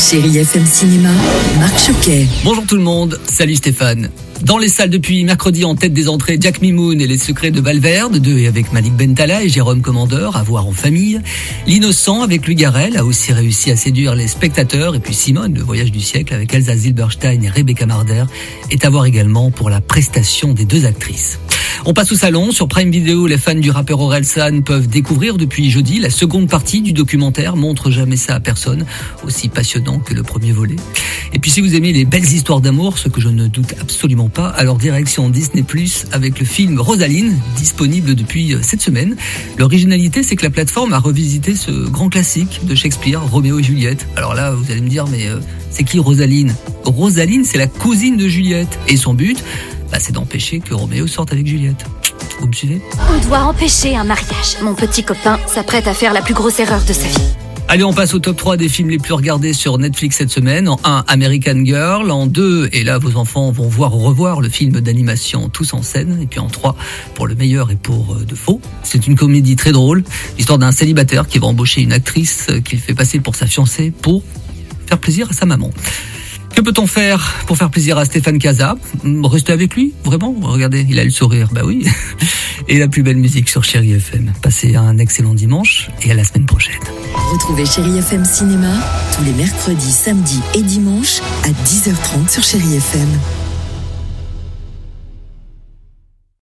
Chérie FM Cinéma. Marc Choquet. Bonjour tout le monde, salut Stéphane. Dans les salles depuis mercredi en tête des entrées, Jack Mimoun et les secrets de Valverde, deux et avec Malik Bentala et Jérôme Commandeur, à voir en famille. L'innocent avec Louis Garrel a aussi réussi à séduire les spectateurs. Et puis Simone, le voyage du siècle avec Elsa Zilberstein et Rebecca Marder, est à voir également pour la prestation des deux actrices. On passe au salon. Sur Prime Video, les fans du rappeur Orelsan peuvent découvrir depuis jeudi la seconde partie du documentaire Montre jamais ça à personne, aussi passionnant que le premier volet. Et puis si vous aimez les belles histoires d'amour, ce que je ne doute absolument pas, alors direction Disney Plus avec le film Rosaline, disponible depuis euh, cette semaine. L'originalité, c'est que la plateforme a revisité ce grand classique de Shakespeare, Roméo et Juliette. Alors là, vous allez me dire, mais euh, c'est qui Rosaline? Rosaline, c'est la cousine de Juliette. Et son but, bah, c'est d'empêcher que Roméo sorte avec Juliette. Vous me suivez? On doit empêcher un mariage. Mon petit copain s'apprête à faire la plus grosse erreur de sa vie. Allez, on passe au top 3 des films les plus regardés sur Netflix cette semaine. En 1, American Girl. En 2, et là, vos enfants vont voir ou revoir le film d'animation Tous en scène. Et puis en 3, pour le meilleur et pour euh, de faux. C'est une comédie très drôle. L'histoire d'un célibataire qui va embaucher une actrice euh, qu'il fait passer pour sa fiancée pour faire plaisir à sa maman. Que peut-on faire pour faire plaisir à Stéphane Casa? Hmm, Rester avec lui, vraiment Regardez, il a le sourire, bah oui. Et la plus belle musique sur Chéri FM. Passez un excellent dimanche et à la semaine prochaine. Retrouvez Chérie FM Cinéma tous les mercredis, samedis et dimanches à 10h30 sur Chérie FM.